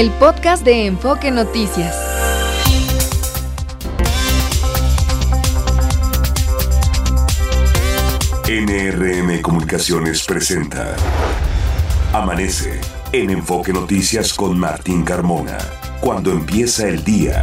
el podcast de Enfoque Noticias. NRM Comunicaciones presenta Amanece en Enfoque Noticias con Martín Carmona. Cuando empieza el día.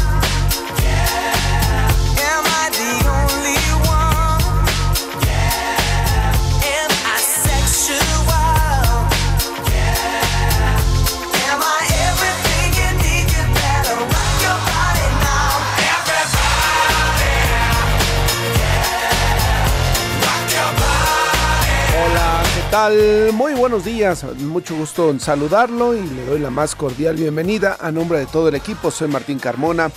Tal? Muy buenos días, mucho gusto en saludarlo y le doy la más cordial bienvenida a nombre de todo el equipo. Soy Martín Carmona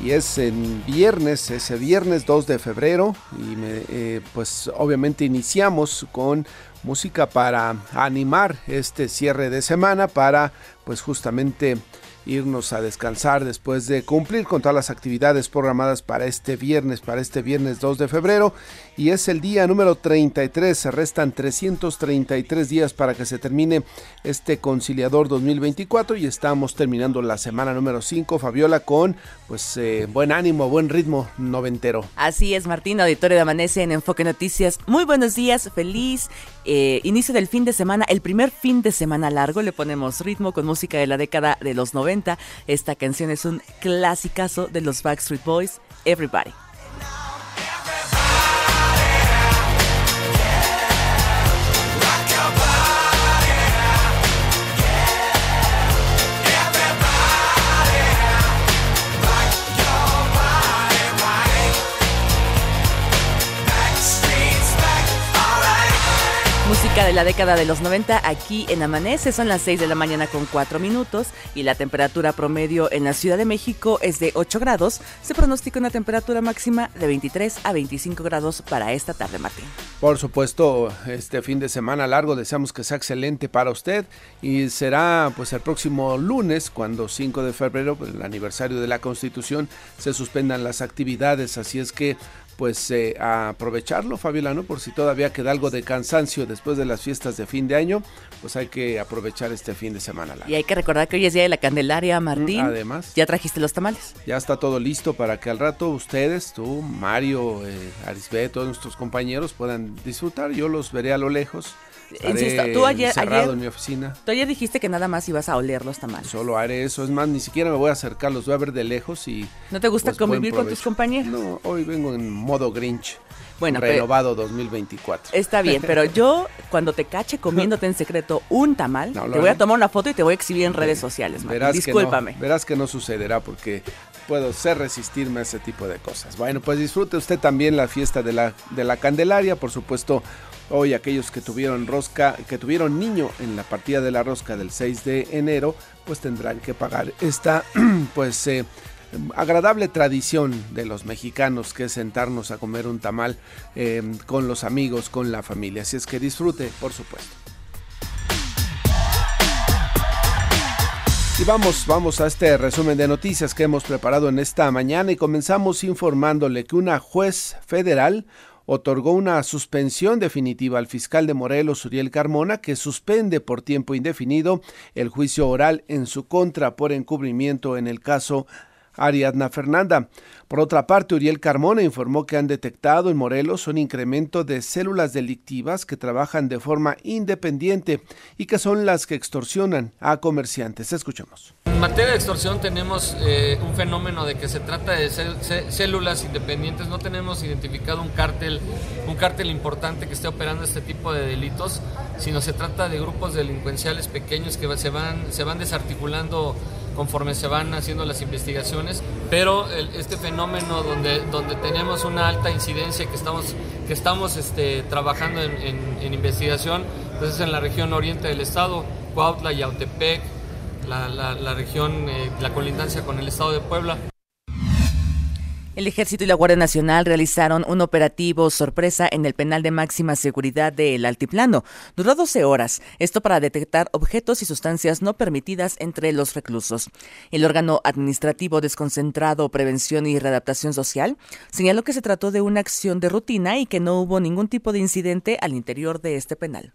y es en viernes, ese viernes 2 de febrero y eh, pues obviamente iniciamos con música para animar este cierre de semana para pues justamente irnos a descansar después de cumplir con todas las actividades programadas para este viernes, para este viernes 2 de febrero. Y es el día número 33, se restan 333 días para que se termine este conciliador 2024 y estamos terminando la semana número 5, Fabiola, con pues eh, buen ánimo, buen ritmo noventero. Así es, Martín, auditorio de Amanece en Enfoque Noticias. Muy buenos días, feliz eh, inicio del fin de semana, el primer fin de semana largo. Le ponemos ritmo con música de la década de los 90. Esta canción es un clasicazo de los Backstreet Boys, Everybody. Música de la década de los 90 aquí en Amanece, son las 6 de la mañana con 4 minutos y la temperatura promedio en la Ciudad de México es de 8 grados. Se pronostica una temperatura máxima de 23 a 25 grados para esta tarde, Martín. Por supuesto, este fin de semana largo deseamos que sea excelente para usted y será pues el próximo lunes cuando 5 de febrero, pues, el aniversario de la Constitución, se suspendan las actividades, así es que pues eh, a aprovecharlo, Fabiola, ¿no? Por si todavía queda algo de cansancio después de las fiestas de fin de año, pues hay que aprovechar este fin de semana. largo. Y hay que recordar que hoy es Día de la Candelaria, Martín. Mm, además. ¿Ya trajiste los tamales? Ya está todo listo para que al rato ustedes, tú, Mario, eh, Arisbe, todos nuestros compañeros puedan disfrutar. Yo los veré a lo lejos. Insisto, tú ayer, encerrado ayer- en mi oficina. Tú ayer dijiste que nada más ibas a oler los tamales. Solo haré eso. Es más, ni siquiera me voy a acercar, los voy a ver de lejos y... ¿No te gusta pues, convivir con tus compañeros? No, hoy vengo en modo Grinch. Bueno, pero- renovado 2024. Está bien, pero yo cuando te cache comiéndote en secreto un tamal, No, te voy a tomar una foto y te voy a exhibir en redes sociales. Martín. Verás Discúlpame. Que no, verás que no sucederá porque puedo ser resistirme a ese tipo de cosas. Bueno, pues disfrute usted también la fiesta de la, de la Candelaria, por supuesto. Hoy aquellos que tuvieron rosca, que tuvieron niño en la partida de la rosca del 6 de enero, pues tendrán que pagar esta, pues eh, agradable tradición de los mexicanos que es sentarnos a comer un tamal eh, con los amigos, con la familia. Así es que disfrute, por supuesto. Y vamos, vamos a este resumen de noticias que hemos preparado en esta mañana y comenzamos informándole que una juez federal otorgó una suspensión definitiva al fiscal de Morelos, Uriel Carmona, que suspende por tiempo indefinido el juicio oral en su contra por encubrimiento en el caso Ariadna Fernanda. Por otra parte, Uriel Carmona informó que han detectado en Morelos un incremento de células delictivas que trabajan de forma independiente y que son las que extorsionan a comerciantes. Escuchemos. En materia de extorsión tenemos eh, un fenómeno de que se trata de células independientes. No tenemos identificado un cártel, un cártel importante que esté operando este tipo de delitos, sino se trata de grupos delincuenciales pequeños que se van desarticulando conforme se van haciendo las investigaciones, pero este fenómeno donde, donde tenemos una alta incidencia que estamos, que estamos este, trabajando en, investigación, Entonces en la región oriente del estado, Cuautla, Yautepec, la, la, la región, eh, la colindancia con el estado de Puebla. El Ejército y la Guardia Nacional realizaron un operativo sorpresa en el penal de máxima seguridad del Altiplano. Duró 12 horas, esto para detectar objetos y sustancias no permitidas entre los reclusos. El órgano administrativo desconcentrado Prevención y Readaptación Social señaló que se trató de una acción de rutina y que no hubo ningún tipo de incidente al interior de este penal.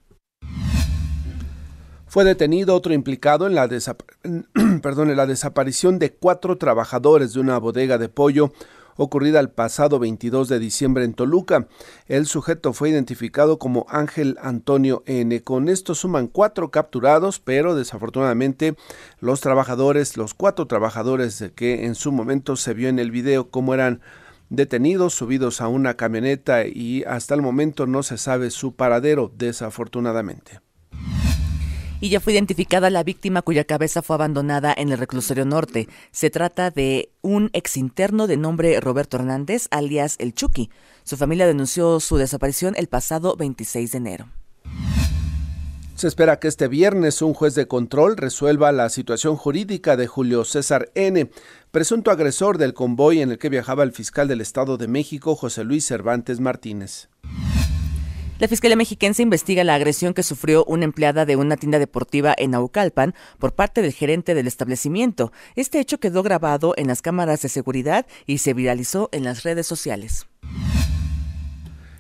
Fue detenido otro implicado en la, en la desaparición de cuatro trabajadores de una bodega de pollo ocurrida el pasado 22 de diciembre en Toluca. El sujeto fue identificado como Ángel Antonio N. Con esto suman cuatro capturados, pero desafortunadamente los trabajadores, los cuatro trabajadores que en su momento se vio en el video cómo eran detenidos, subidos a una camioneta y hasta el momento no se sabe su paradero, desafortunadamente y ya fue identificada la víctima cuya cabeza fue abandonada en el reclusorio norte. Se trata de un exinterno de nombre Roberto Hernández, alias El Chucky. Su familia denunció su desaparición el pasado 26 de enero. Se espera que este viernes un juez de control resuelva la situación jurídica de Julio César N., presunto agresor del convoy en el que viajaba el fiscal del Estado de México, José Luis Cervantes Martínez. La Fiscalía Mexiquense investiga la agresión que sufrió una empleada de una tienda deportiva en Naucalpan por parte del gerente del establecimiento. Este hecho quedó grabado en las cámaras de seguridad y se viralizó en las redes sociales.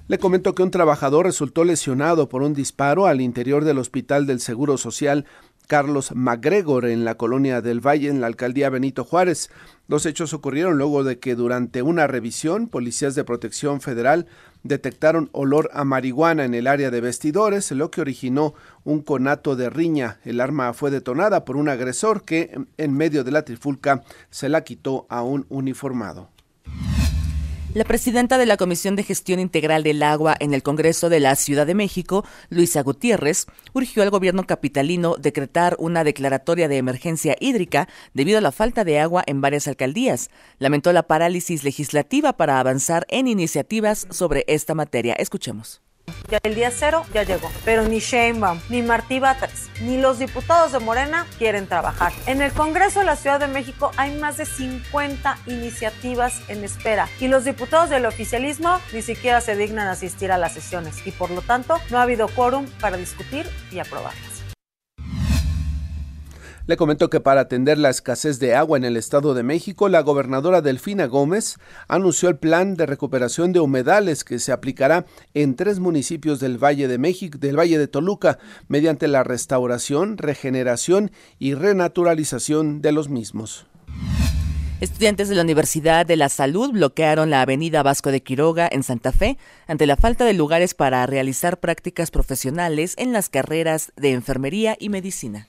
Le comentó que un trabajador resultó lesionado por un disparo al interior del Hospital del Seguro Social Carlos MacGregor en la colonia del Valle, en la alcaldía Benito Juárez. Los hechos ocurrieron luego de que durante una revisión, policías de protección federal detectaron olor a marihuana en el área de vestidores, lo que originó un conato de riña. El arma fue detonada por un agresor que, en medio de la trifulca, se la quitó a un uniformado. La presidenta de la Comisión de Gestión Integral del Agua en el Congreso de la Ciudad de México, Luisa Gutiérrez, urgió al gobierno capitalino decretar una declaratoria de emergencia hídrica debido a la falta de agua en varias alcaldías. Lamentó la parálisis legislativa para avanzar en iniciativas sobre esta materia. Escuchemos. El día cero ya llegó, pero ni Sheinbaum, ni Martí Batres, ni los diputados de Morena quieren trabajar. En el Congreso de la Ciudad de México hay más de 50 iniciativas en espera y los diputados del oficialismo ni siquiera se dignan asistir a las sesiones y por lo tanto no ha habido quórum para discutir y aprobarlas. Le comentó que para atender la escasez de agua en el Estado de México, la gobernadora Delfina Gómez anunció el plan de recuperación de humedales que se aplicará en tres municipios del Valle de México, del Valle de Toluca, mediante la restauración, regeneración y renaturalización de los mismos. Estudiantes de la Universidad de la Salud bloquearon la avenida Vasco de Quiroga en Santa Fe ante la falta de lugares para realizar prácticas profesionales en las carreras de enfermería y medicina.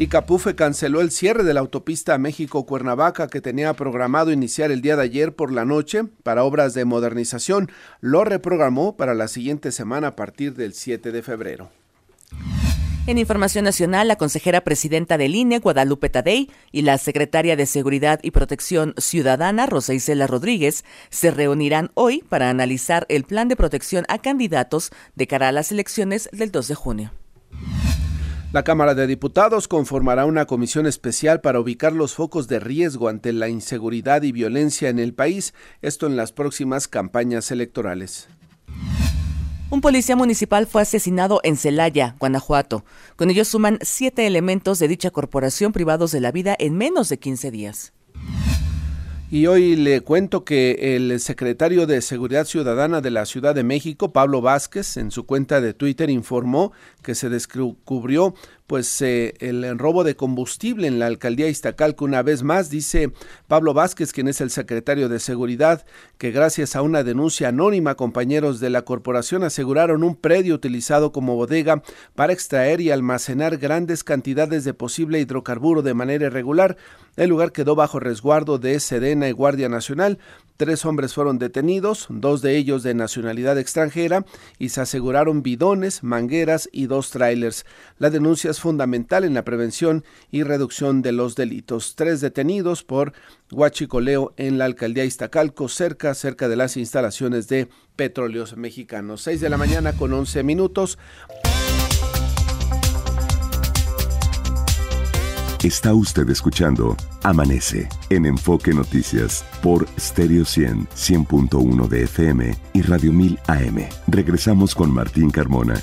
Y Capufe canceló el cierre de la autopista México-Cuernavaca que tenía programado iniciar el día de ayer por la noche para obras de modernización. Lo reprogramó para la siguiente semana a partir del 7 de febrero. En Información Nacional, la consejera presidenta del INE, Guadalupe Tadei, y la secretaria de Seguridad y Protección Ciudadana, Rosa Isela Rodríguez, se reunirán hoy para analizar el plan de protección a candidatos de cara a las elecciones del 2 de junio. La Cámara de Diputados conformará una comisión especial para ubicar los focos de riesgo ante la inseguridad y violencia en el país, esto en las próximas campañas electorales. Un policía municipal fue asesinado en Celaya, Guanajuato. Con ello suman siete elementos de dicha corporación privados de la vida en menos de 15 días. Y hoy le cuento que el secretario de Seguridad Ciudadana de la Ciudad de México, Pablo Vázquez, en su cuenta de Twitter informó que se descubrió pues eh, el robo de combustible en la alcaldía Iztacalco una vez más dice Pablo Vázquez quien es el secretario de seguridad que gracias a una denuncia anónima compañeros de la corporación aseguraron un predio utilizado como bodega para extraer y almacenar grandes cantidades de posible hidrocarburo de manera irregular el lugar quedó bajo resguardo de Sedena y Guardia Nacional Tres hombres fueron detenidos, dos de ellos de nacionalidad extranjera, y se aseguraron bidones, mangueras y dos trailers. La denuncia es fundamental en la prevención y reducción de los delitos. Tres detenidos por huachicoleo en la alcaldía Iztacalco, cerca, cerca de las instalaciones de Petróleos Mexicanos. Seis de la mañana con once minutos. Está usted escuchando Amanece en Enfoque Noticias por Stereo 100, 100.1 de FM y Radio 1000 AM. Regresamos con Martín Carmona.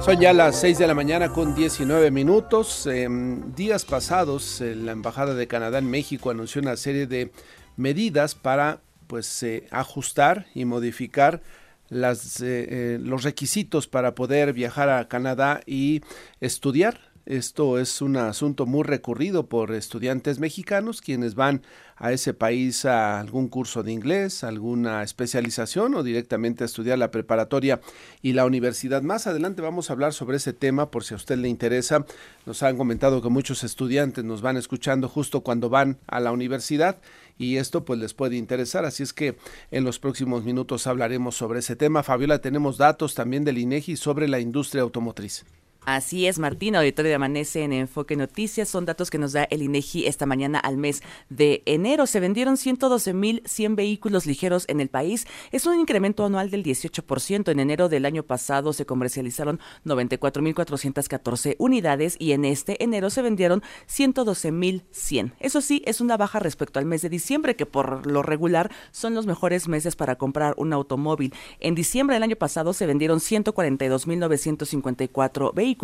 Son ya las 6 de la mañana con 19 minutos. En días pasados, eh, la Embajada de Canadá en México anunció una serie de medidas para pues eh, ajustar y modificar las, eh, eh, los requisitos para poder viajar a Canadá y estudiar. Esto es un asunto muy recurrido por estudiantes mexicanos quienes van a ese país a algún curso de inglés, alguna especialización o directamente a estudiar la preparatoria y la universidad. Más adelante vamos a hablar sobre ese tema por si a usted le interesa. Nos han comentado que muchos estudiantes nos van escuchando justo cuando van a la universidad y esto pues les puede interesar. Así es que en los próximos minutos hablaremos sobre ese tema. Fabiola, tenemos datos también del INEGI sobre la industria automotriz. Así es, Martín, auditorio de Amanece en Enfoque Noticias. Son datos que nos da el INEGI esta mañana al mes de enero. Se vendieron 112.100 vehículos ligeros en el país. Es un incremento anual del 18%. En enero del año pasado se comercializaron 94.414 unidades y en este enero se vendieron 112.100. Eso sí, es una baja respecto al mes de diciembre, que por lo regular son los mejores meses para comprar un automóvil. En diciembre del año pasado se vendieron 142.954 vehículos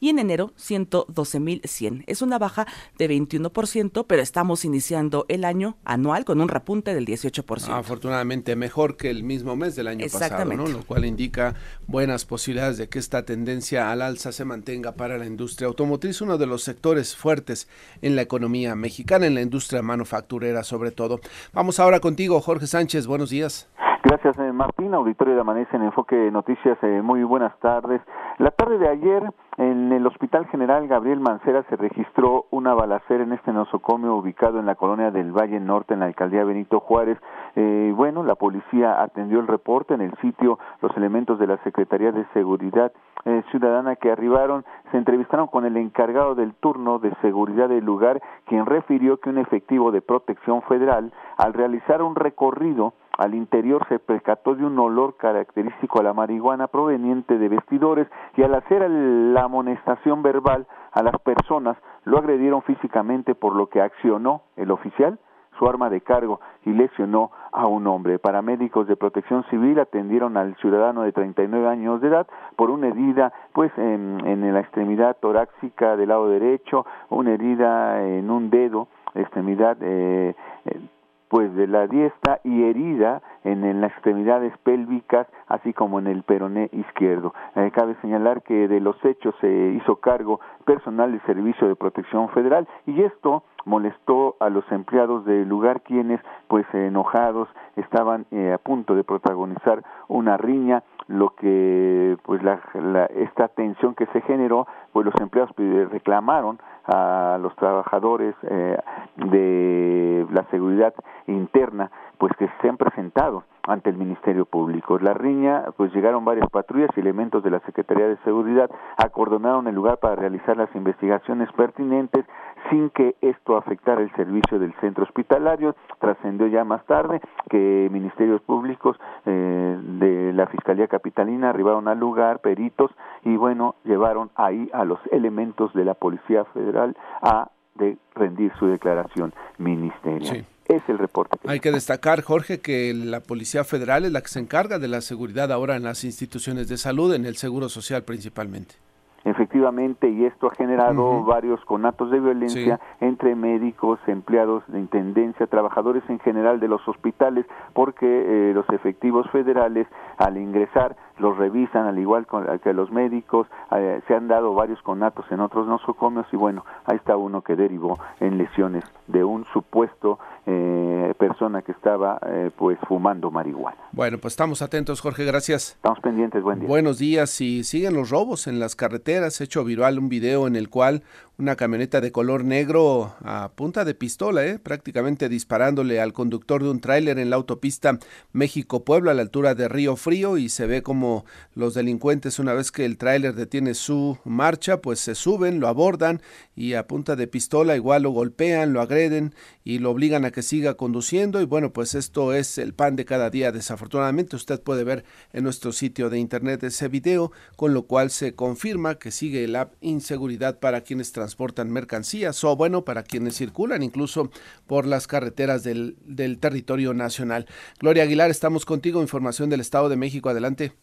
y en enero 112.100. Es una baja de 21%, pero estamos iniciando el año anual con un repunte del 18%. Afortunadamente mejor que el mismo mes del año pasado. ¿no? Lo cual indica buenas posibilidades de que esta tendencia al alza se mantenga para la industria automotriz, uno de los sectores fuertes en la economía mexicana, en la industria manufacturera sobre todo. Vamos ahora contigo, Jorge Sánchez, buenos días. Gracias, eh, Martín. Auditorio de Amanece en Enfoque Noticias, eh, muy buenas tardes. La tarde de ayer, en el Hospital General Gabriel Mancera se registró una balacera en este nosocomio ubicado en la colonia del Valle Norte, en la alcaldía Benito Juárez. Eh, bueno, la policía atendió el reporte en el sitio, los elementos de la Secretaría de Seguridad eh, Ciudadana que arribaron se entrevistaron con el encargado del turno de seguridad del lugar, quien refirió que un efectivo de protección federal, al realizar un recorrido al interior se percató de un olor característico a la marihuana proveniente de vestidores y al hacer la amonestación verbal a las personas lo agredieron físicamente por lo que accionó el oficial su arma de cargo y lesionó a un hombre. Paramédicos de protección civil atendieron al ciudadano de 39 años de edad por una herida pues en, en la extremidad torácica del lado derecho, una herida en un dedo, extremidad eh, eh, pues de la diestra y herida en, las extremidades pélvicas, así como en el peroné izquierdo. Eh, cabe señalar que de los hechos se hizo cargo personal del Servicio de Protección Federal y esto molestó a los empleados del lugar quienes pues enojados estaban eh, a punto de protagonizar una riña lo que pues la, la- esta tensión que se generó pues los empleados pues, reclamaron a los trabajadores eh, de la seguridad interna pues que se han presentado ante el Ministerio Público. La riña, pues llegaron varias patrullas y elementos de la Secretaría de Seguridad, acordonaron el lugar para realizar las investigaciones pertinentes sin que esto afectara el servicio del centro hospitalario. Trascendió ya más tarde que ministerios públicos eh, de la Fiscalía Capitalina arribaron al lugar, peritos, y bueno, llevaron ahí a los elementos de la Policía Federal a de rendir su declaración ministerial. Sí. Es el reporte. que Hay que destacar, Jorge, que la Policía Federal es la que se encarga de la seguridad ahora en las instituciones de salud, en el Seguro Social principalmente. Efectivamente, y esto ha generado varios conatos de violencia entre médicos, empleados de intendencia, trabajadores en general de los hospitales, porque eh, los efectivos federales al ingresar los revisan al igual que los médicos, eh, se han dado varios conatos en otros nosocomios y bueno, ahí está uno que derivó en lesiones de un supuesto eh, persona que estaba eh, pues fumando marihuana. Bueno, pues estamos atentos, Jorge, gracias. Estamos pendientes, buen día. Buenos días. Y siguen los robos en las carreteras. He hecho viral un video en el cual una camioneta de color negro a punta de pistola, ¿eh? prácticamente disparándole al conductor de un tráiler en la autopista México-Puebla a la altura de Río Frío y se ve como los delincuentes una vez que el tráiler detiene su marcha, pues se suben, lo abordan y a punta de pistola igual lo golpean, lo agreden y lo obligan a que siga conduciendo y bueno, pues esto es el pan de cada día. Desafortunadamente usted puede ver en nuestro sitio de internet ese video, con lo cual se confirma que sigue sigue la inseguridad para quienes transportan mercancías o bueno, para quienes circulan incluso por las carreteras del, del territorio nacional. Gloria Aguilar, estamos contigo, información del Estado de México, adelante.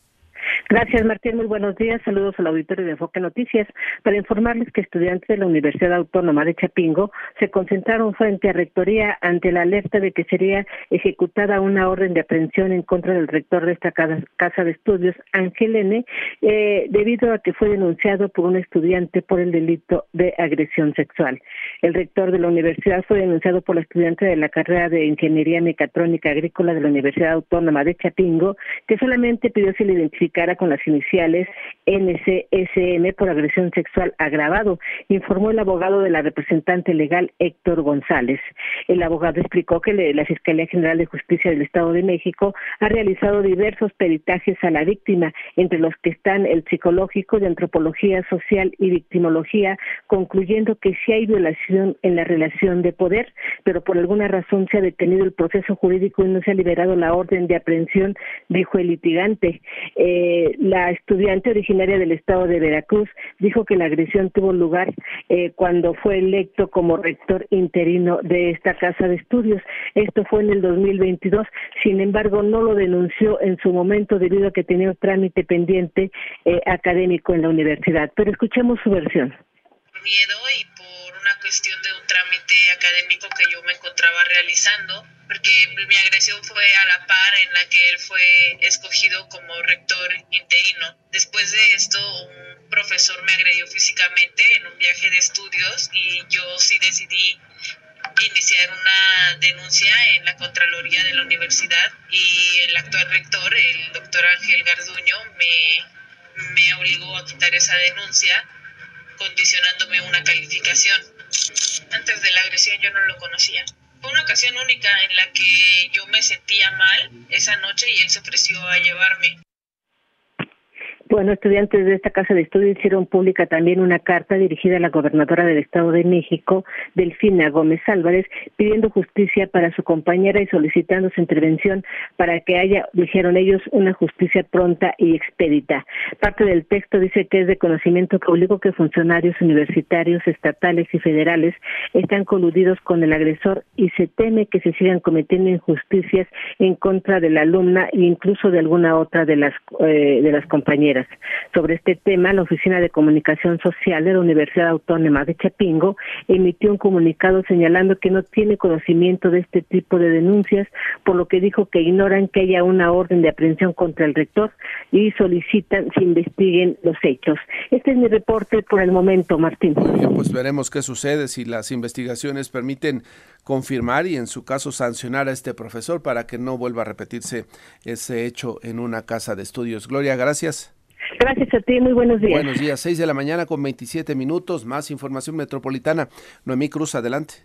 Gracias, Martín. Muy buenos días. Saludos al auditorio de Enfoque Noticias. Para informarles que estudiantes de la Universidad Autónoma de Chapingo se concentraron frente a Rectoría ante la alerta de que sería ejecutada una orden de aprehensión en contra del rector de esta casa, de estudios, Ángel N., eh, debido a que fue denunciado por un estudiante por el delito de agresión sexual. El rector de la universidad fue denunciado por la estudiante de la carrera de Ingeniería Mecatrónica Agrícola de la Universidad Autónoma de Chapingo, que solamente pidió se le identificara con las iniciales NCSM por agresión sexual agravado, informó el abogado de la representante legal Héctor González. El abogado explicó que la Fiscalía General de Justicia del Estado de México ha realizado diversos peritajes a la víctima, entre los que están el psicológico de antropología social y victimología, concluyendo que sí hay violación en la relación de poder, pero por alguna razón se ha detenido el proceso jurídico y no se ha liberado la orden de aprehensión, dijo el litigante. Eh, la estudiante originaria del estado de Veracruz dijo que la agresión tuvo lugar eh, cuando fue electo como rector interino de esta casa de estudios. Esto fue en el 2022. Sin embargo, no lo denunció en su momento debido a que tenía un trámite pendiente eh, académico en la universidad. Pero escuchemos su versión. Miedo y por una cuestión de un trámite académico que yo me encontraba realizando, porque mi agresión fue a la par en la que él fue escogido como rector interino. Después de esto, un profesor me agredió físicamente en un viaje de estudios y yo sí decidí iniciar una denuncia en la Contraloría de la universidad y el actual rector, el doctor Ángel Garduño, me, me obligó a quitar esa denuncia condicionándome una calificación. Antes de la agresión yo no lo conocía. Fue una ocasión única en la que yo me sentía mal esa noche y él se ofreció a llevarme. Bueno, estudiantes de esta casa de estudio hicieron pública también una carta dirigida a la gobernadora del Estado de México, Delfina Gómez Álvarez, pidiendo justicia para su compañera y solicitando su intervención para que haya, dijeron ellos, una justicia pronta y expedita. Parte del texto dice que es de conocimiento público que funcionarios universitarios, estatales y federales están coludidos con el agresor y se teme que se sigan cometiendo injusticias en contra de la alumna e incluso de alguna otra de las eh, de las compañeras. Sobre este tema, la Oficina de Comunicación Social de la Universidad Autónoma de Chapingo emitió un comunicado señalando que no tiene conocimiento de este tipo de denuncias, por lo que dijo que ignoran que haya una orden de aprehensión contra el rector y solicitan se investiguen los hechos. Este es mi reporte por el momento, Martín. Bien, pues veremos qué sucede si las investigaciones permiten confirmar y en su caso sancionar a este profesor para que no vuelva a repetirse ese hecho en una casa de estudios. Gloria, gracias. Gracias a ti, muy buenos días. Buenos días, 6 de la mañana con 27 minutos, más información metropolitana. Noemí Cruz, adelante.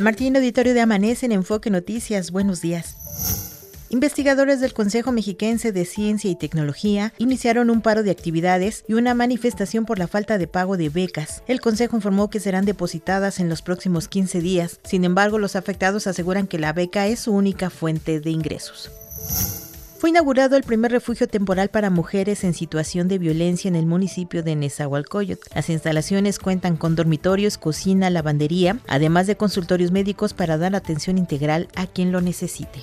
Martín Auditorio de Amanece en Enfoque Noticias, buenos días. Investigadores del Consejo Mexiquense de Ciencia y Tecnología iniciaron un paro de actividades y una manifestación por la falta de pago de becas. El Consejo informó que serán depositadas en los próximos 15 días. Sin embargo, los afectados aseguran que la beca es su única fuente de ingresos. Fue inaugurado el primer refugio temporal para mujeres en situación de violencia en el municipio de Nezahualcóyotl. Las instalaciones cuentan con dormitorios, cocina, lavandería, además de consultorios médicos para dar atención integral a quien lo necesite.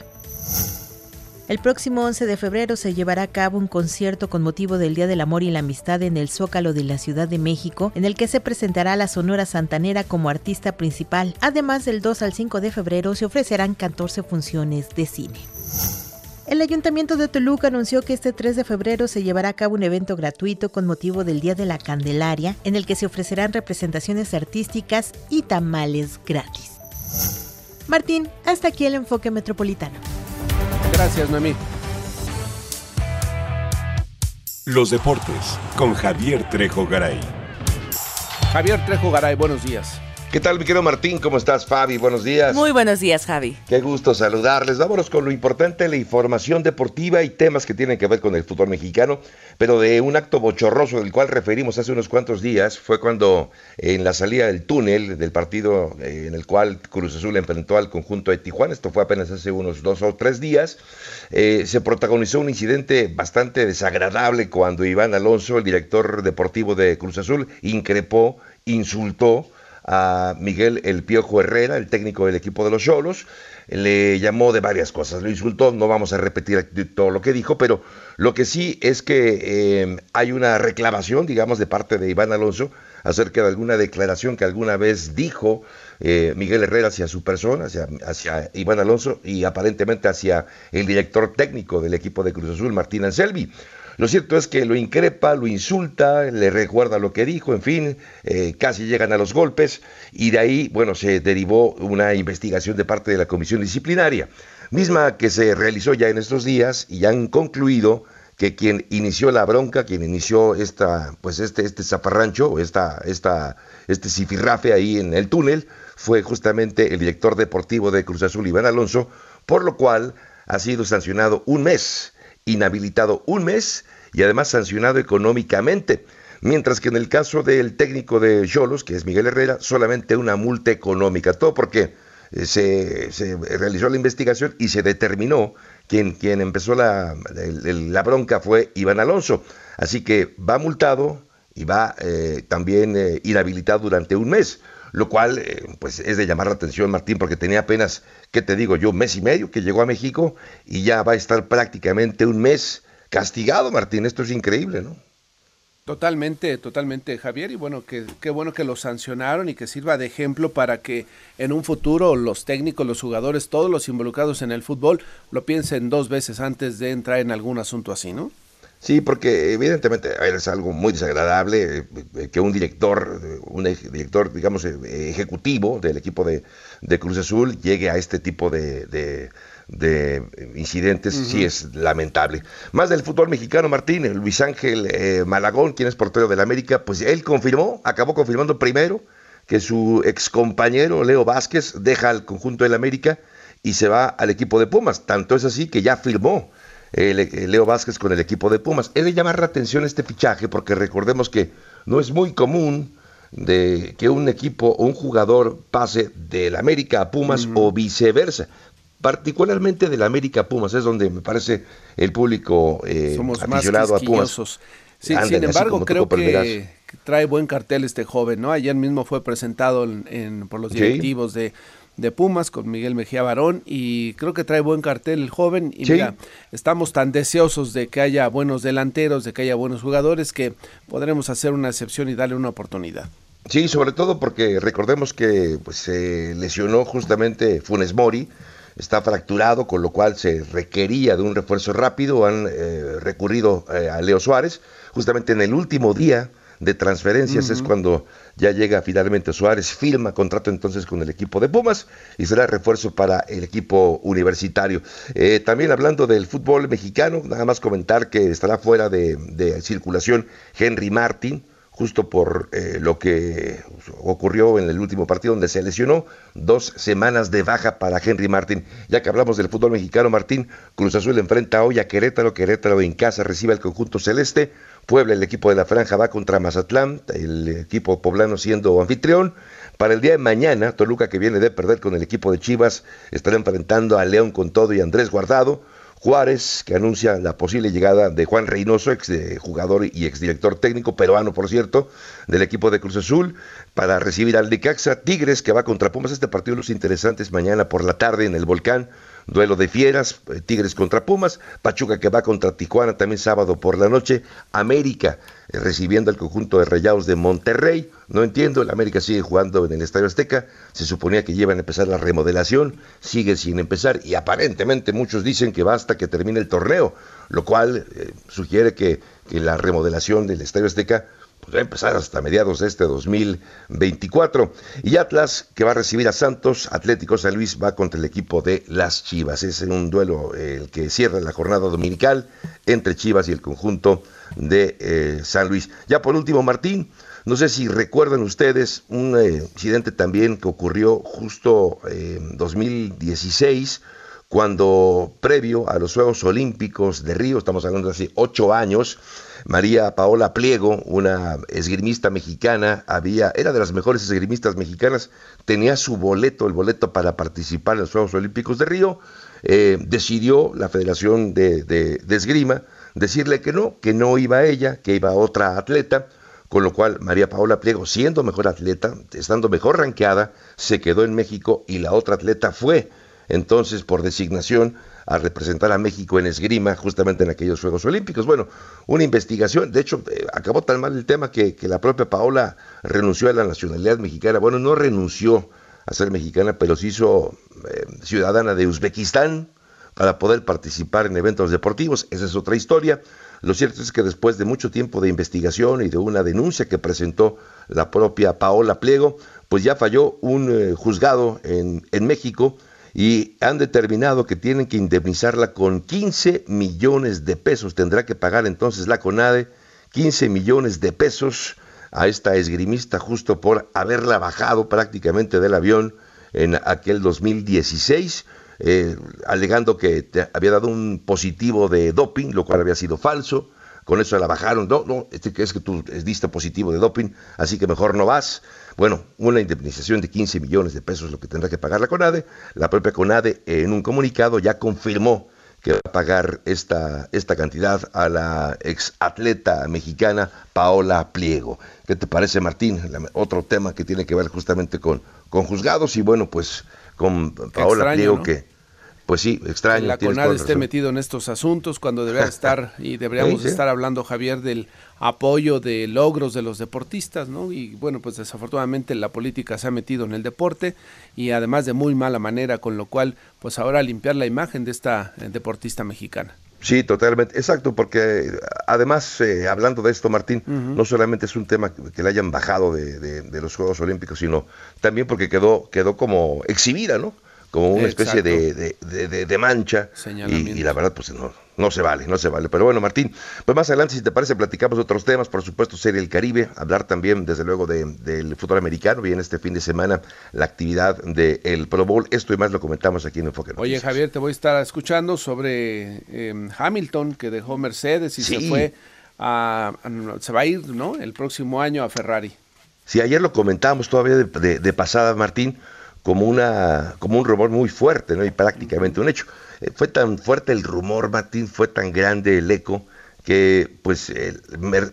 El próximo 11 de febrero se llevará a cabo un concierto con motivo del Día del Amor y la Amistad en el Zócalo de la Ciudad de México, en el que se presentará la Sonora Santanera como artista principal. Además, del 2 al 5 de febrero se ofrecerán 14 funciones de cine. El Ayuntamiento de Toluca anunció que este 3 de febrero se llevará a cabo un evento gratuito con motivo del Día de la Candelaria, en el que se ofrecerán representaciones artísticas y tamales gratis. Martín, hasta aquí el enfoque metropolitano. Gracias, Noemí. Los deportes con Javier Trejo Garay. Javier Trejo Garay, buenos días. ¿Qué tal, mi querido Martín? ¿Cómo estás, Fabi? Buenos días. Muy buenos días, Javi. Qué gusto saludarles. Vámonos con lo importante, la información deportiva y temas que tienen que ver con el fútbol mexicano, pero de un acto bochorroso del cual referimos hace unos cuantos días, fue cuando en la salida del túnel del partido eh, en el cual Cruz Azul enfrentó al conjunto de Tijuana, esto fue apenas hace unos dos o tres días, eh, se protagonizó un incidente bastante desagradable cuando Iván Alonso, el director deportivo de Cruz Azul, increpó, insultó, a Miguel El Piojo Herrera, el técnico del equipo de los Cholos. Le llamó de varias cosas, lo insultó, no vamos a repetir todo lo que dijo, pero lo que sí es que eh, hay una reclamación, digamos, de parte de Iván Alonso acerca de alguna declaración que alguna vez dijo eh, Miguel Herrera hacia su persona, hacia, hacia Iván Alonso y aparentemente hacia el director técnico del equipo de Cruz Azul, Martín Anselmi. Lo cierto es que lo increpa, lo insulta, le recuerda lo que dijo, en fin, eh, casi llegan a los golpes y de ahí, bueno, se derivó una investigación de parte de la comisión disciplinaria, misma que se realizó ya en estos días y han concluido que quien inició la bronca, quien inició esta, pues este, este zaparrancho, esta, esta, este cifirrafe ahí en el túnel, fue justamente el director deportivo de Cruz Azul, Iván Alonso, por lo cual ha sido sancionado un mes inhabilitado un mes y además sancionado económicamente. Mientras que en el caso del técnico de Cholos, que es Miguel Herrera, solamente una multa económica. Todo porque eh, se, realizó la investigación y se determinó quien, quien empezó la, la bronca fue Iván Alonso. Así que va multado y va eh, también eh, inhabilitado durante un mes. Lo cual, pues, es de llamar la atención, Martín, porque tenía apenas, ¿qué te digo yo? Mes y medio que llegó a México y ya va a estar prácticamente un mes castigado, Martín. Esto es increíble, ¿no? Totalmente, totalmente, Javier. Y bueno, que, qué bueno que lo sancionaron y que sirva de ejemplo para que en un futuro los técnicos, los jugadores, todos los involucrados en el fútbol lo piensen dos veces antes de entrar en algún asunto así, ¿no? Sí, porque evidentemente es algo muy desagradable eh, eh, que un director, un director, digamos, eh, ejecutivo del equipo de, de Cruz Azul llegue a este tipo de, de- de incidentes, sí es lamentable. Más del fútbol mexicano, Martín, Luis Ángel eh, Malagón, quien es portero del América, pues él confirmó, acabó confirmando primero que su excompañero Leo Vázquez deja al conjunto del América y se va al equipo de Pumas. Tanto es así que ya firmó el Leo Vázquez con el equipo de Pumas. He de llamar la atención este fichaje porque recordemos que no es muy común de que un equipo o un jugador pase del América a Pumas o viceversa. Particularmente del América a Pumas, es donde me parece el público eh, Somos más aficionado a Pumas. Sí, sin embargo, creo que trae buen cartel este joven, ¿no? Ayer mismo fue presentado en, en- por los Sí. directivos de, de Pumas con Miguel Mejía Barón y creo que trae buen cartel el joven y Sí. mira, estamos tan deseosos de que haya buenos delanteros, de que haya buenos jugadores que podremos hacer una excepción y darle una oportunidad. Sí, sobre todo porque recordemos que pues, se lesionó justamente Funes Mori, está fracturado, con lo cual se requería de un refuerzo rápido. Han eh, recurrido eh, a Leo Suárez, justamente en el último día de transferencias es cuando ya llega finalmente Suárez, firma contrato entonces con el equipo de Pumas y será refuerzo para el equipo universitario. Eh, también hablando del fútbol mexicano, nada más comentar que estará fuera de, circulación Henry Martin, justo por eh, lo que ocurrió en el último partido donde se lesionó, dos semanas de baja para Henry Martín. Ya que hablamos del fútbol mexicano, Martín, Cruz Azul enfrenta hoy a Querétaro, Querétaro en casa recibe al conjunto celeste, Puebla, el equipo de la franja, va contra Mazatlán, el equipo poblano siendo anfitrión. Para el día de mañana, Toluca, que viene de perder con el equipo de Chivas, estará enfrentando a León con todo y Andrés Guardado. Juárez, que anuncia la posible llegada de Juan Reynoso, ex jugador y exdirector técnico, peruano por cierto, del equipo de Cruz Azul, para recibir al Necaxa. Tigres, que va contra Pumas. Este partido los interesantes mañana por la tarde en el Volcán. Duelo de fieras, eh, Tigres contra Pumas. Pachuca, que va contra Tijuana también sábado por la noche. América, eh, recibiendo al conjunto de Rayados de Monterrey. No entiendo, el América sigue jugando en el Estadio Azteca. Se suponía que llevan a empezar la remodelación, sigue sin empezar y aparentemente muchos dicen que basta que termine el torneo, lo cual eh, sugiere que, que la remodelación del Estadio Azteca pues, va a empezar hasta mediados de este 2024. Y Atlas, que va a recibir a Santos, Atlético San Luis va contra el equipo de las Chivas. Es un duelo eh, el que cierra la jornada dominical entre Chivas y el conjunto de eh, San Luis. Ya por último, Martín, No sé si recuerdan ustedes un eh, incidente también que ocurrió justo en 2016, cuando previo a los Juegos Olímpicos de Río, estamos hablando de hace ocho años, María Paola Pliego, una esgrimista mexicana, había, era de las mejores esgrimistas mexicanas, tenía su boleto, el boleto para participar en los Juegos Olímpicos de Río, eh, decidió la Federación de, de, de Esgrima decirle que no, que no iba ella, que iba otra atleta, con lo cual María Paola Pliego, siendo mejor atleta, estando mejor ranqueada, se quedó en México y la otra atleta fue entonces por designación a representar a México en esgrima justamente en aquellos Juegos Olímpicos. Bueno, una investigación, de hecho, eh, acabó tan mal el tema que, que, la propia Paola renunció a la nacionalidad mexicana. Bueno, no renunció a ser mexicana, pero se hizo eh, ciudadana de Uzbekistán para poder participar en eventos deportivos. Esa es otra historia. Lo cierto es que después de mucho tiempo de investigación y de una denuncia que presentó la propia Paola Pliego, pues ya falló un eh, juzgado en, en México y han determinado que tienen que indemnizarla con 15 millones de pesos. Tendrá que pagar entonces la CONADE 15 millones de pesos a esta esgrimista justo por haberla bajado prácticamente del avión en aquel 2016, eh, alegando que había dado un positivo de doping, lo cual había sido falso. Con eso la bajaron. No, no, es que tú diste positivo de doping, así que mejor no vas. Bueno, una indemnización de 15 millones de pesos lo que tendrá que pagar la CONADE. La propia CONADE en un comunicado ya confirmó que va a pagar esta, esta cantidad a la exatleta mexicana Paola Pliego. ¿Qué te parece, Martín? La, otro tema que tiene que ver justamente con, con juzgados y bueno, pues con Paola extraño, Pliego ¿no? que, pues sí, extraño. La la esté razón. metido en estos asuntos cuando debería estar y deberíamos Sí, sí. estar hablando, Javier, del apoyo de logros de los deportistas, ¿no? Y bueno, pues desafortunadamente la política se ha metido en el deporte y además de muy mala manera, con lo cual, pues ahora limpiar la imagen de esta eh, deportista mexicana. Sí, totalmente, exacto, porque además, eh, hablando de esto, Martín, no solamente es un tema que que le hayan bajado de, de- de los Juegos Olímpicos, sino también porque quedó, quedó como exhibida, ¿no? Como una especie de, de- de- mancha. Y, y la verdad, pues no, no se vale, no se vale. Pero bueno, Martín, pues más adelante, si te parece, platicamos de otros temas, por supuesto, Serie el Caribe, hablar también, desde luego, de- del fútbol americano. Viene este fin de semana la actividad del Pro Bowl. Esto y más lo comentamos aquí en Enfoque Oye, Noticias. Javier, te voy a estar escuchando sobre eh, Hamilton, que dejó Mercedes y se fue a, a- se va a ir, ¿no? El próximo año a Ferrari. Sí, ayer lo comentábamos todavía de pasada, Martín, como, una, como un rumor muy fuerte, ¿no? Y prácticamente un hecho. Eh, fue tan fuerte el rumor, Martín, fue tan grande el eco, que pues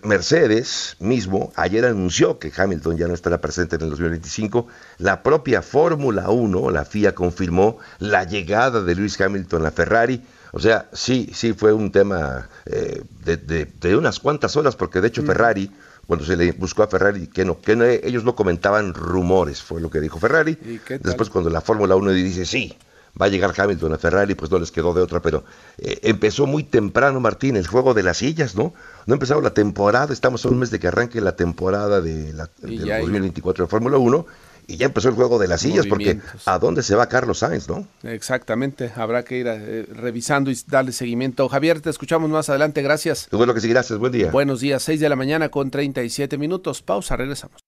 Mercedes mismo ayer anunció que Hamilton ya no estará presente en el 2025. La propia Fórmula 1, la FIA, confirmó la llegada de Lewis Hamilton a Ferrari. O sea, sí, sí fue un tema eh, de, de- de unas cuantas horas, porque de hecho Ferrari, cuando se le buscó a Ferrari, que no, que no, ellos no comentaban rumores, fue lo que dijo Ferrari. Después cuando la Fórmula 1 dice, sí, va a llegar Hamilton a Ferrari, pues no les quedó de otra, pero eh, empezó muy temprano, Martín, el juego de las sillas, ¿no? No ha empezado la temporada, estamos a un mes de que arranque la temporada de la, hay- 2024 de Fórmula 1, y ya empezó el juego de las sillas, porque. ¿a dónde se va Carlos Sainz, no? Exactamente, habrá que ir eh, revisando y darle seguimiento. Javier, te escuchamos más adelante, gracias. Bueno, que sí, gracias, buen día. Buenos días, 6 de la mañana con 37 minutos. Pausa, regresamos.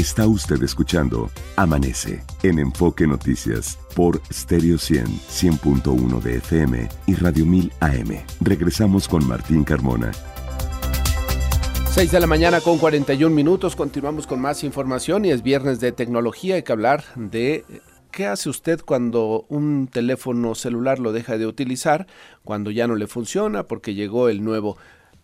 Está usted escuchando Amanece en Enfoque Noticias por Stereo 100, 100.1 de FM y Radio 1000 AM. Regresamos con Martín Carmona. 6 de la mañana con 41 minutos, continuamos con más información y es viernes de tecnología, hay que hablar de qué hace usted cuando un teléfono celular lo deja de utilizar, cuando ya no le funciona porque llegó el nuevo.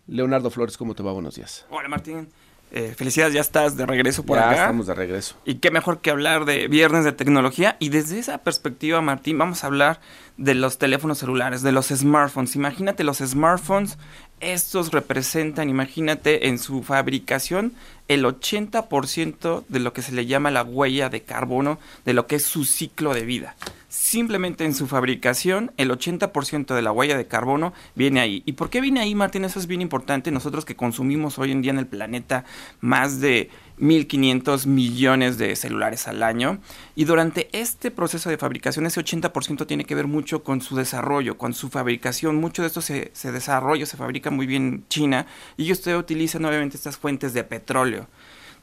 Leonardo Flores, ¿cómo te va? Buenos días. Hola Martín, Eh, felicidades, ya estás de regreso por ya acá. estamos de regreso. Y qué mejor que hablar de viernes de tecnología. Y desde esa perspectiva, Martín, vamos a hablar de los teléfonos celulares, de los smartphones. Imagínate los smartphones, estos representan, imagínate, en su fabricación el 80% de lo que se le llama la huella de carbono, de lo que es su ciclo de vida. Simplemente en su fabricación, el 80% de la huella de carbono viene ahí. ¿Y por qué viene ahí, Martín? Eso es bien importante. Nosotros que consumimos hoy en día en el planeta más de 1.500 millones de celulares al año. Y durante este proceso de fabricación, ese 80% tiene que ver mucho con su desarrollo, con su fabricación. Mucho de esto se, se desarrolla, se fabrica muy bien en China y ellos utilizan obviamente estas fuentes de petróleo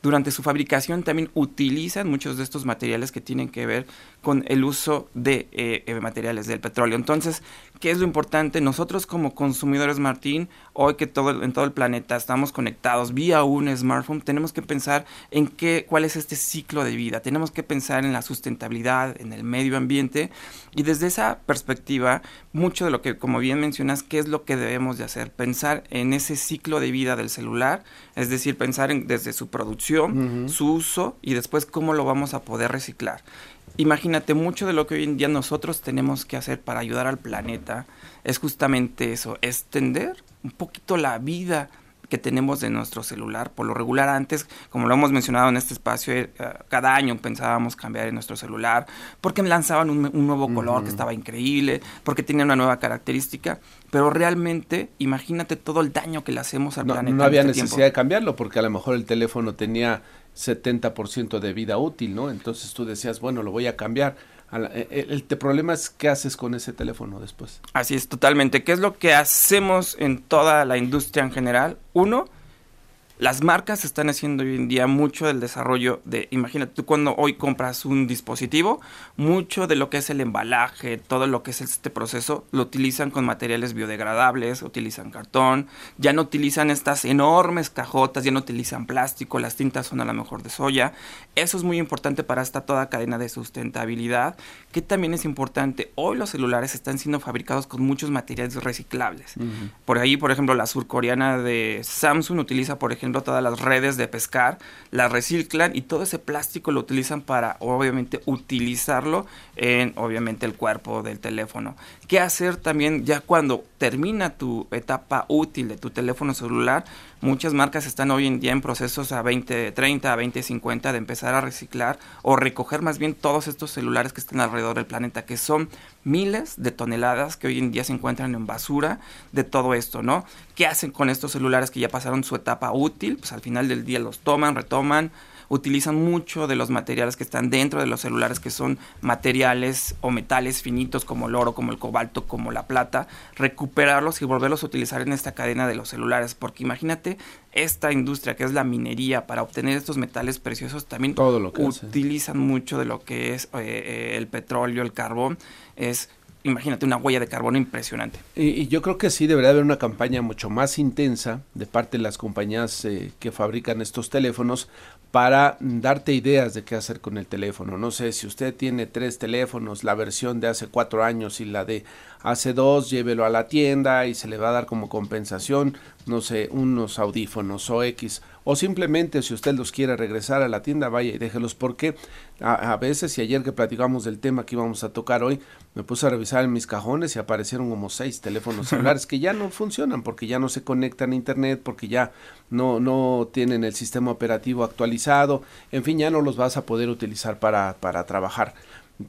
durante su fabricación también utilizan muchos de estos materiales que tienen que ver con el uso de eh, eh, materiales del petróleo. Entonces, ¿qué es lo importante? Nosotros como consumidores, Martín, hoy que todo, en todo el planeta estamos conectados vía un smartphone, tenemos que pensar en qué, cuál es este ciclo de vida. Tenemos que pensar en la sustentabilidad, en el medio ambiente y desde esa perspectiva, mucho de lo que, como bien mencionas, ¿qué es lo que debemos de hacer? Pensar en ese ciclo de vida del celular, es decir, pensar en, desde su producción, su uso y después cómo lo vamos a poder reciclar. Imagínate, mucho de lo que hoy en día nosotros tenemos que hacer para ayudar al planeta es justamente eso, extender un poquito la vida que tenemos de nuestro celular. Por lo regular antes, como lo hemos mencionado en este espacio, eh, cada año pensábamos cambiar en nuestro celular porque lanzaban un, un nuevo color que estaba increíble, porque tenía una nueva característica, pero realmente imagínate todo el daño que le hacemos al No, planeta. no había este necesidad tiempo. de cambiarlo porque a lo mejor el teléfono tenía 70% de vida útil, ¿no? Entonces tú decías, bueno, lo voy a cambiar. La- eh, El, el te- problema es qué haces con ese teléfono después. Así es, totalmente. ¿Qué es lo que hacemos en toda la industria en general? Uno, las marcas están haciendo hoy en día mucho del desarrollo de, imagínate, tú cuando hoy compras un dispositivo, mucho de lo que es el embalaje, todo lo que es este proceso, lo utilizan con materiales biodegradables, utilizan cartón, ya no utilizan estas enormes cajotas, ya no utilizan plástico, las tintas son a lo mejor de soya. Eso es muy importante para esta toda cadena de sustentabilidad, que también es importante. Hoy los celulares están siendo fabricados con muchos materiales reciclables. Por ahí, por ejemplo, la surcoreana de Samsung utiliza, por ejemplo, todas las redes de pescar, las reciclan y todo ese plástico lo utilizan para, obviamente, utilizarlo en, obviamente, el cuerpo del teléfono. ¿Qué hacer también ya cuando termina tu etapa útil de tu teléfono celular? Muchas marcas están hoy en día en procesos a 2030, a 2050 de empezar a reciclar o recoger más bien todos estos celulares que están alrededor del planeta, que son miles de toneladas que hoy en día se encuentran en basura de todo esto, ¿no? ¿Qué hacen con estos celulares que ya pasaron su etapa útil? Pues al final del día los toman, retoman, utilizan mucho de los materiales que están dentro de los celulares, que son materiales o metales finitos como el oro, como el cobalto, como la plata, recuperarlos y volverlos a utilizar en esta cadena de los celulares. Porque imagínate esta industria que es la minería para obtener estos metales preciosos también Todo lo que hace. utilizan mucho de lo que es eh, eh, el petróleo, el carbón. Es, imagínate, una huella de carbono impresionante. Y, y yo creo que sí debería haber una campaña mucho más intensa de parte de las compañías eh, que fabrican estos teléfonos para darte ideas de qué hacer con el teléfono. No sé, si usted tiene tres teléfonos, la versión de hace cuatro años y la de hace dos, llévelo a la tienda y se le va a dar como compensación, no sé, unos audífonos o X. O simplemente si usted los quiere regresar a la tienda, vaya y déjelos porque a, a veces, y ayer que platicamos del tema que íbamos a tocar hoy, me puse a revisar en mis cajones y aparecieron como seis teléfonos celulares que ya no funcionan porque ya no se conectan a internet, porque ya no, no tienen el sistema operativo actualizado, en fin, ya no los vas a poder utilizar para, para trabajar.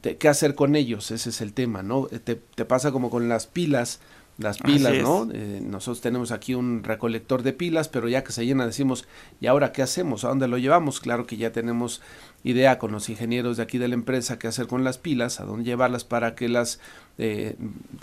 ¿Qué hacer con ellos? Ese es el tema, ¿no? Eh, Te, te pasa como con las pilas, las pilas. ¿no? Eh, nosotros tenemos aquí un recolector de pilas, pero ya que se llena decimos, ¿y ahora qué hacemos? ¿A dónde lo llevamos? Claro que ya tenemos idea con los ingenieros de aquí de la empresa qué hacer con las pilas, a dónde llevarlas para que las eh,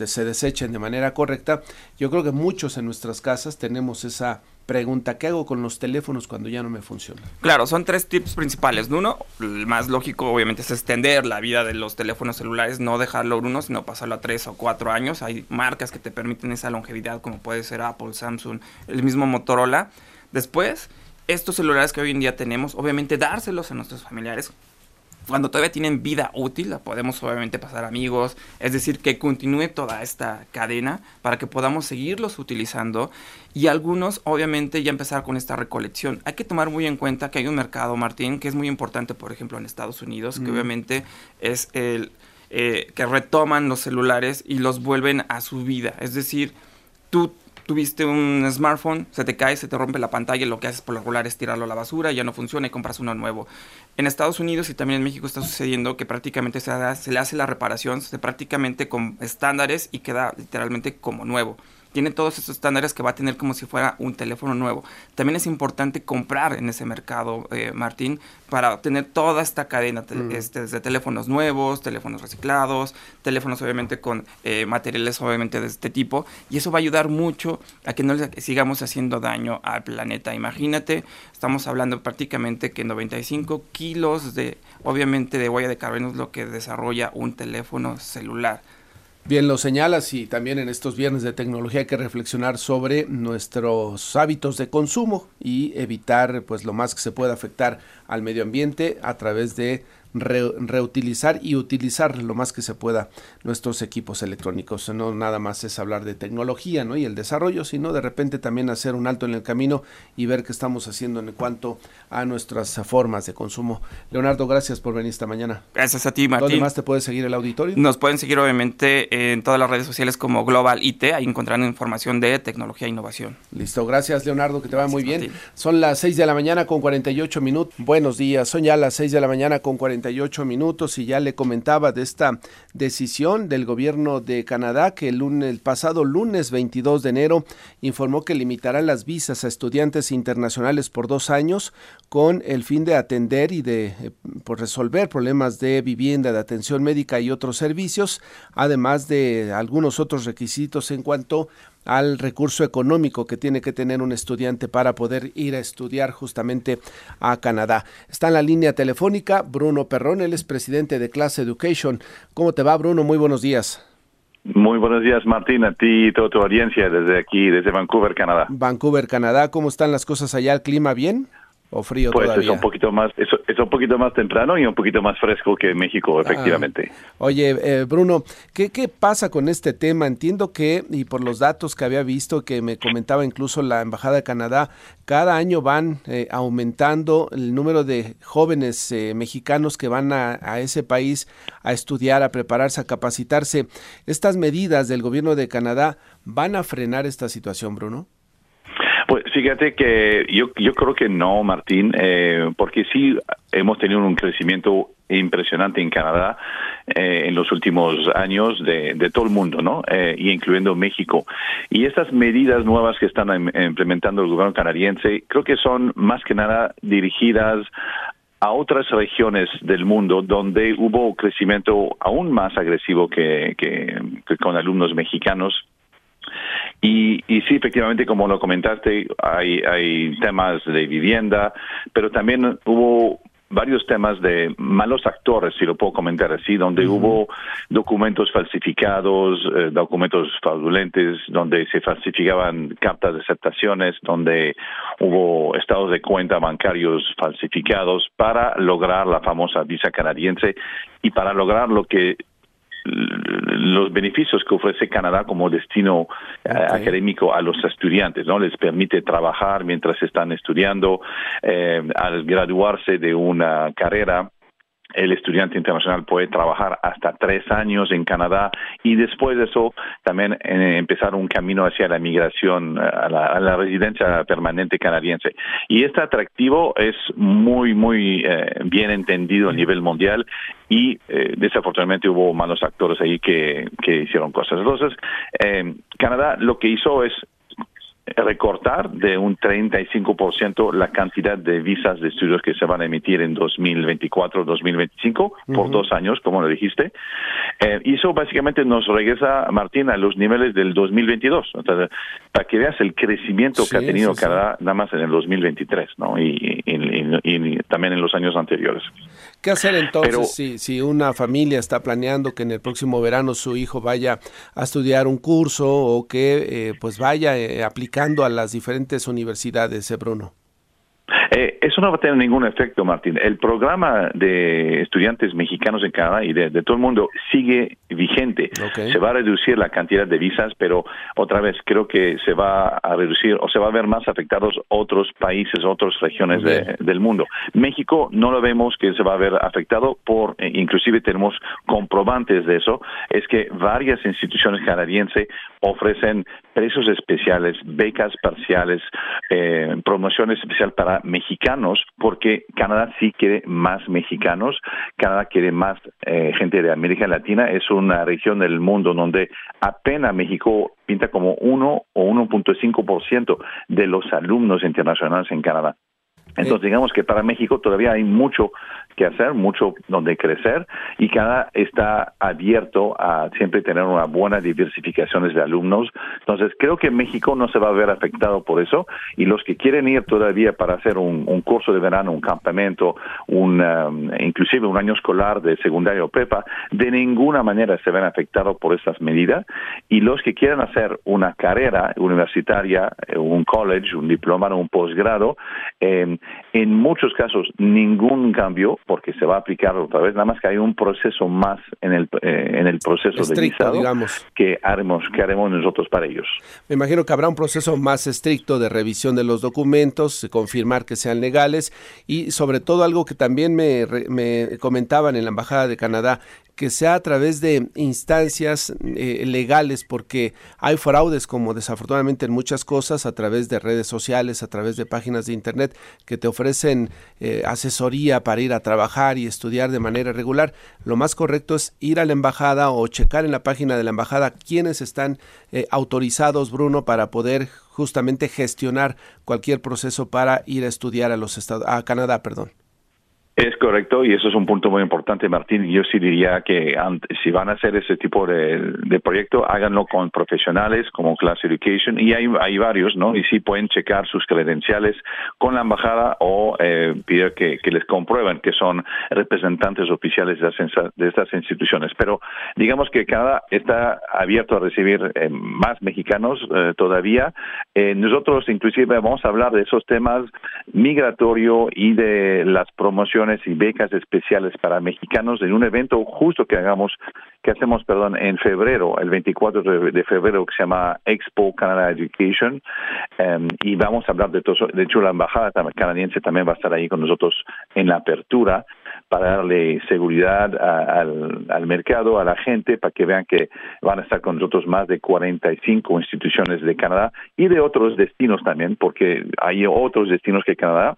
se desechen de manera correcta. Yo creo que muchos en nuestras casas tenemos esa pregunta, ¿qué hago con los teléfonos cuando ya no me funcionan? Claro, son tres tips principales. Uno, el más lógico obviamente es extender la vida de los teléfonos celulares, no dejarlo uno, sino pasarlo a tres o cuatro años. Hay marcas que te permiten esa longevidad, como puede ser Apple, Samsung, el mismo Motorola. Después, estos celulares que hoy en día tenemos, obviamente dárselos a nuestros familiares. Cuando todavía tienen vida útil, la podemos obviamente pasar a amigos, es decir, que continúe toda esta cadena para que podamos seguirlos utilizando y algunos obviamente ya empezar con esta recolección. Hay que tomar muy en cuenta que hay un mercado, Martín, que es muy importante, por ejemplo, en Estados Unidos, que Mm. obviamente es el eh, que retoman los celulares y los vuelven a su vida, es decir, tú tuviste un smartphone, se te cae, se te rompe la pantalla lo que haces por lo regular es tirarlo a la basura, ya no funciona y compras uno nuevo. En Estados Unidos y también en México está sucediendo que prácticamente se, se le hace la reparación se prácticamente con estándares y queda literalmente como nuevo. Tiene todos esos estándares que va a tener como si fuera un teléfono nuevo. También es importante comprar en ese mercado, eh, Martín, para obtener toda esta cadena te- Mm. este, desde teléfonos nuevos, teléfonos reciclados, teléfonos obviamente con eh, materiales obviamente de este tipo y eso va a ayudar mucho a que no le sigamos haciendo daño al planeta. Imagínate, estamos hablando prácticamente que 95 kilos de obviamente de huella de carbono es lo que desarrolla un teléfono celular. Bien, lo señalas y también en estos viernes de tecnología hay que reflexionar sobre nuestros hábitos de consumo y evitar pues lo más que se pueda afectar al medio ambiente a través de re- reutilizar y utilizar lo más que se pueda nuestros equipos electrónicos. No nada más es hablar de tecnología ¿no? y el desarrollo, sino de repente también hacer un alto en el camino y ver qué estamos haciendo en cuanto a nuestras formas de consumo. Leonardo, gracias por venir esta mañana. Gracias a ti, Martín. ¿Dónde más te puede seguir el auditorio? Nos pueden seguir obviamente en todas las redes sociales como Global IT, ahí encontrarán información de tecnología e innovación. Listo, gracias Leonardo, que te va muy bien. Son las 6 de la mañana con 48 minutos. Buenos días, son ya las 6 de la mañana con 48 minutos y ya le comentaba de esta decisión del gobierno de Canadá que el, lunes, pasado lunes 22 de enero informó que limitará las visas a estudiantes internacionales por dos años con el fin de atender y de eh, por resolver problemas de vivienda, de atención médica y otros servicios, además de algunos otros requisitos en cuanto al recurso económico que tiene que tener un estudiante para poder ir a estudiar justamente a Canadá. Está en la línea telefónica Bruno Perrón, él es presidente de Class Education. ¿Cómo te va, Bruno? Muy buenos días. Muy buenos días, Martín, a ti y toda tu audiencia desde aquí, desde Vancouver, Canadá. Vancouver, Canadá, ¿cómo están las cosas allá? ¿El clima bien o frío Pues todavía? es un poquito más, es, es un poquito más temprano y un poquito más fresco que México, efectivamente. Oye, eh, Bruno, ¿qué, ¿qué pasa con este tema? Entiendo que, y por los datos que había visto, que me comentaba incluso la Embajada de Canadá, cada año van eh, aumentando el número de jóvenes eh, mexicanos que van a, a ese país a estudiar, a prepararse, a capacitarse. ¿Estas medidas del gobierno de Canadá van a frenar esta situación, Bruno? Pues fíjate que yo, yo creo que no, Martín, eh, porque sí hemos tenido un crecimiento impresionante en Canadá eh, en los últimos años de, de todo el mundo, ¿no? Eh, y incluyendo México. Y estas medidas nuevas que están im- implementando el gobierno canadiense, creo que son más que nada dirigidas a otras regiones del mundo donde hubo crecimiento aún más agresivo que con alumnos mexicanos y, y sí, efectivamente, como lo comentaste, hay, hay temas de vivienda, pero también hubo varios temas de malos actores, si lo puedo comentar así, donde hubo documentos falsificados, eh, documentos fraudulentes, donde se falsificaban cartas de aceptaciones, donde hubo estados de cuenta bancarios falsificados para lograr la famosa visa canadiense. Y para lograr lo que los beneficios que ofrece Canadá como destino eh, académico a los estudiantes, ¿no? Les permite trabajar mientras están estudiando, eh, al graduarse de una carrera, el estudiante internacional puede trabajar hasta tres años en Canadá y después de eso también eh, empezar un camino hacia la migración eh, a la, residencia permanente canadiense. Y este atractivo es muy, muy eh, bien entendido a nivel mundial y eh, desafortunadamente hubo malos actores ahí que, que hicieron cosas. Entonces, Canadá lo que hizo es recortar de un 35% la cantidad de visas de estudios que se van a emitir en 2024-2025 por dos años, como lo dijiste. Eh, y eso básicamente nos regresa, Martín, a los niveles del 2022. Entonces, para que veas el crecimiento que ha tenido sí, sí. Canadá nada más en el 2023, ¿no? Y, y- y- y también en los años anteriores. ¿Qué hacer entonces Pero- si, si una familia está planeando que en el próximo verano su hijo vaya a estudiar un curso o que eh, pues vaya eh, aplicando a las diferentes universidades, eh, Bruno? Eh, eso no va a tener ningún efecto, Martín. El programa de estudiantes mexicanos en Canadá y de, de todo el mundo sigue vigente. Se va a reducir la cantidad de visas, pero otra vez creo que se va a reducir o se va a ver más afectados otros países, otras regiones de- del mundo. México no lo vemos que se va a ver afectado por, eh, inclusive tenemos comprobantes de eso, es que varias instituciones canadienses ofrecen precios especiales, becas parciales, eh, promoción especial para mexicanos, porque Canadá sí quiere más mexicanos, Canadá quiere más eh, gente de América Latina, es una región del mundo donde apenas México pinta como 1 o 1.5% de los alumnos internacionales en Canadá. Entonces, digamos que para México todavía hay mucho que hacer, mucho donde crecer y Canadá está abierto a siempre tener una buena diversificación de alumnos. Entonces, creo que México no se va a ver afectado por eso y los que quieren ir todavía para hacer un, un curso de verano, un campamento, un, um, inclusive un año escolar de secundaria o prepa, de ninguna manera se ven afectados por estas medidas y los que quieran hacer una carrera universitaria, eh, un college, un diplomado, un posgrado, eh, en muchos casos ningún cambio porque se va a aplicar otra vez, nada más que hay un proceso más en el, eh, en el proceso de visado digamos. que haremos, que haremos nosotros para ellos. Me imagino que habrá un proceso más estricto de revisión de los documentos, confirmar que sean legales y sobre todo algo que también me, me comentaban en la Embajada de Canadá, que sea a través de instancias eh, legales, porque hay fraudes como desafortunadamente en muchas cosas a través de redes sociales, a través de páginas de internet que te ofrecen eh, asesoría para ir a trabajar y estudiar de manera regular. Lo más correcto es ir a la embajada o checar en la página de la embajada quiénes están eh, autorizados, Bruno, para poder justamente gestionar cualquier proceso para ir a estudiar a los Estados a Canadá, perdón. Es correcto y eso es un punto muy importante, Martín. Yo sí diría que si van a hacer ese tipo de, de proyecto, háganlo con profesionales como Class Education y hay, hay varios, ¿no? Y sí pueden checar sus credenciales con la embajada o eh, pedir que, que les comprueben que son representantes oficiales de, las- de estas instituciones. Pero digamos que Canadá está abierto a recibir eh, más mexicanos eh, todavía. Eh, nosotros inclusive vamos a hablar de esos temas migratorio y de las promociones y becas especiales para mexicanos en un evento justo que hagamos que hacemos perdón en febrero el 24 de, febrero que se llama Expo Canada Education. Em, y vamos a hablar de todo de hecho la embajada canadiense también va a estar ahí con nosotros en la apertura para darle seguridad a- al, al mercado, a la gente, para que vean que van a estar con nosotros más de 45 instituciones de Canadá y de otros destinos también, porque hay otros destinos que Canadá,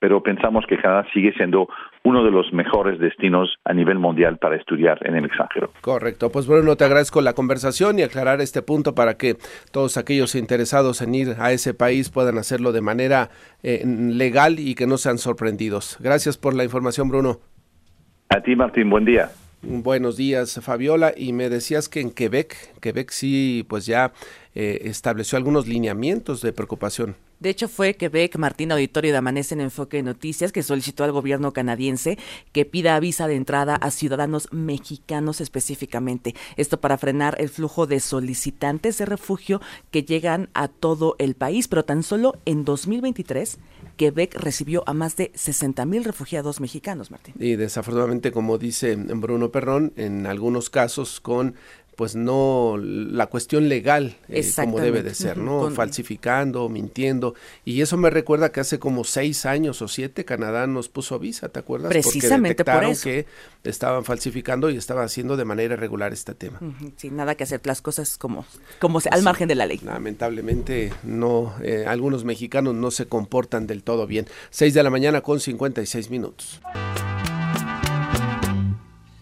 pero pensamos que Canadá sigue siendo uno de los mejores destinos a nivel mundial para estudiar en el extranjero. Correcto, pues Bruno, te agradezco la conversación y aclarar este punto para que todos aquellos interesados en ir a ese país puedan hacerlo de manera eh, legal y que no sean sorprendidos. Gracias por la información, Bruno. A ti, Martín, buen día. Buenos días, Fabiola. Y me decías que en Quebec, Quebec sí, pues ya eh, estableció algunos lineamientos de preocupación. De hecho, fue Quebec, Martín Auditorio de Amanece en Enfoque de Noticias, que solicitó al gobierno canadiense que pida visa de entrada a ciudadanos mexicanos específicamente. Esto para frenar el flujo de solicitantes de refugio que llegan a todo el país. Pero tan solo en 2023, Quebec recibió a más de 60 mil refugiados mexicanos, Martín. Y desafortunadamente, como dice Bruno Perrón, en algunos casos con pues no la cuestión legal eh, como debe de ser, ¿no? con- Falsificando, mintiendo. Y eso me recuerda que hace como seis años o siete Canadá nos puso visa, ¿te acuerdas? Precisamente por Porque detectaron eso. que estaban falsificando y estaban haciendo de manera irregular este tema. Sin nada que hacer, las cosas como, como se- al Sí. margen de la ley. Lamentablemente no, eh, algunos mexicanos no se comportan del todo bien. 6 de la mañana con 56 minutos.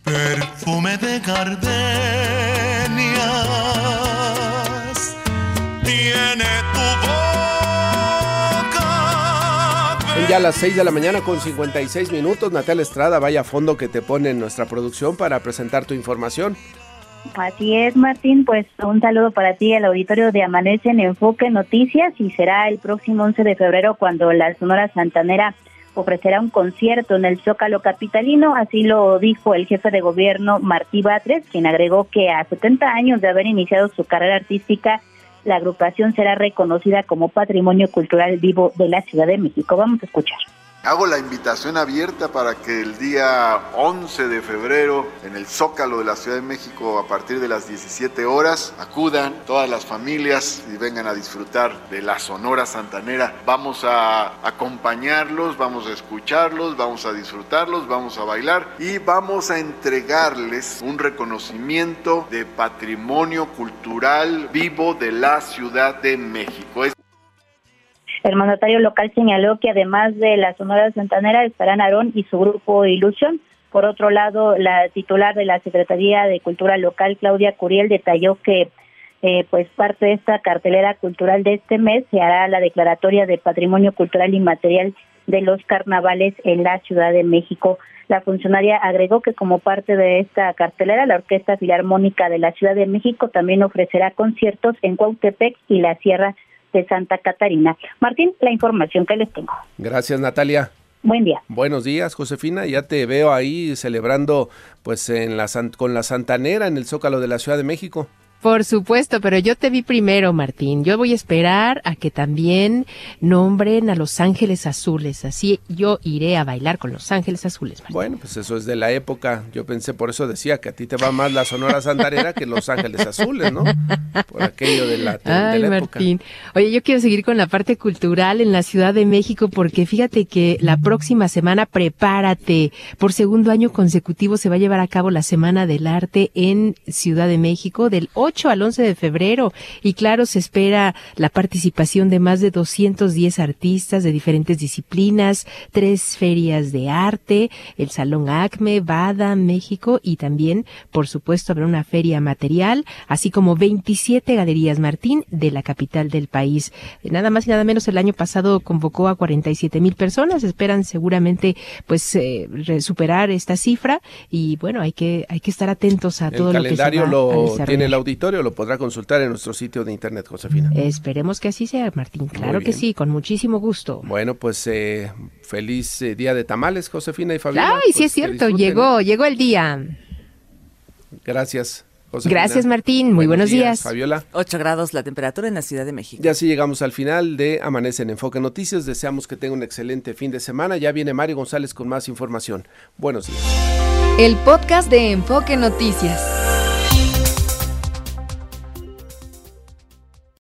Perfume de tiene tu boca. Ya las 6 de la mañana con 56 minutos. Natalia Estrada, vaya a fondo que te pone en nuestra producción para presentar tu información. Así es, Martín, pues un saludo para ti, el auditorio de Amanece en Enfoque Noticias y será el próximo 11 de febrero cuando la Sonora Santanera ofrecerá un concierto en el Zócalo Capitalino, así lo dijo el jefe de gobierno Martí Batres, quien agregó que a 70 años de haber iniciado su carrera artística, la agrupación será reconocida como Patrimonio Cultural Vivo de la Ciudad de México. Vamos a escuchar. Hago la invitación abierta para que el día 11 de febrero en el Zócalo de la Ciudad de México a partir de las 17 horas acudan todas las familias y vengan a disfrutar de la Sonora Santanera. Vamos a acompañarlos, vamos a escucharlos, vamos a disfrutarlos, vamos a bailar y vamos a entregarles un reconocimiento de patrimonio cultural vivo de la Ciudad de México. El mandatario local señaló que además de la Sonora Santanera estarán Aarón y su grupo Ilusión. Por otro lado, la titular de la Secretaría de Cultura Local, Claudia Curiel, detalló que eh, pues parte de esta cartelera cultural de este mes se hará la declaratoria de patrimonio cultural inmaterial de los carnavales en la Ciudad de México. La funcionaria agregó que como parte de esta cartelera, la Orquesta Filarmónica de la Ciudad de México también ofrecerá conciertos en Cuautepec y la Sierra de Santa Catarina. Martín, la información que les tengo. Gracias, Natalia. Buen día. Buenos días, Josefina. Ya te veo ahí celebrando pues en la con la Santanera en el Zócalo de la Ciudad de México. Por supuesto, pero yo te vi primero, Martín. Yo voy a esperar a que también nombren a Los Ángeles Azules. Así yo iré a bailar con Los Ángeles Azules. Martín. Bueno, pues eso es de la época. Yo pensé, por eso decía que a ti te va más la Sonora Santanera que Los Ángeles Azules, ¿no? Por aquello de la, de Ay, la época. Martín. Oye, yo quiero seguir con la parte cultural en la Ciudad de México porque fíjate que la próxima semana prepárate. Por segundo año consecutivo se va a llevar a cabo la Semana del Arte en Ciudad de México del 8 al 11 de febrero. Y claro, se espera la participación de más de 210 artistas de diferentes disciplinas, tres ferias de arte, el Salón Acme, Bada, México y también, por supuesto, habrá una feria material, así como 27 galerías Martín de la capital del país. Nada más y nada menos el año pasado convocó a 47 mil personas. Esperan seguramente pues eh, superar esta cifra y bueno, hay que hay que estar atentos a todo El lo que se va a lo desarrollar. tiene el auditorio, lo podrá consultar en nuestro sitio de internet, Josefina. Esperemos que así sea, Martín. Claro que sí, con muchísimo gusto. Bueno, pues eh, feliz eh, día de tamales, Josefina y Fabiola. Ay, sí Pues, es que cierto, llegó, llegó el día. Gracias. Josefina. Gracias, Martín. Muy buenos días. Fabiola. 8 grados la temperatura en la Ciudad de México. Ya así llegamos al final de Amanece en Enfoque Noticias. Deseamos que tenga un excelente fin de semana. Ya viene Mario González con más información. Buenos días. El podcast de Enfoque Noticias.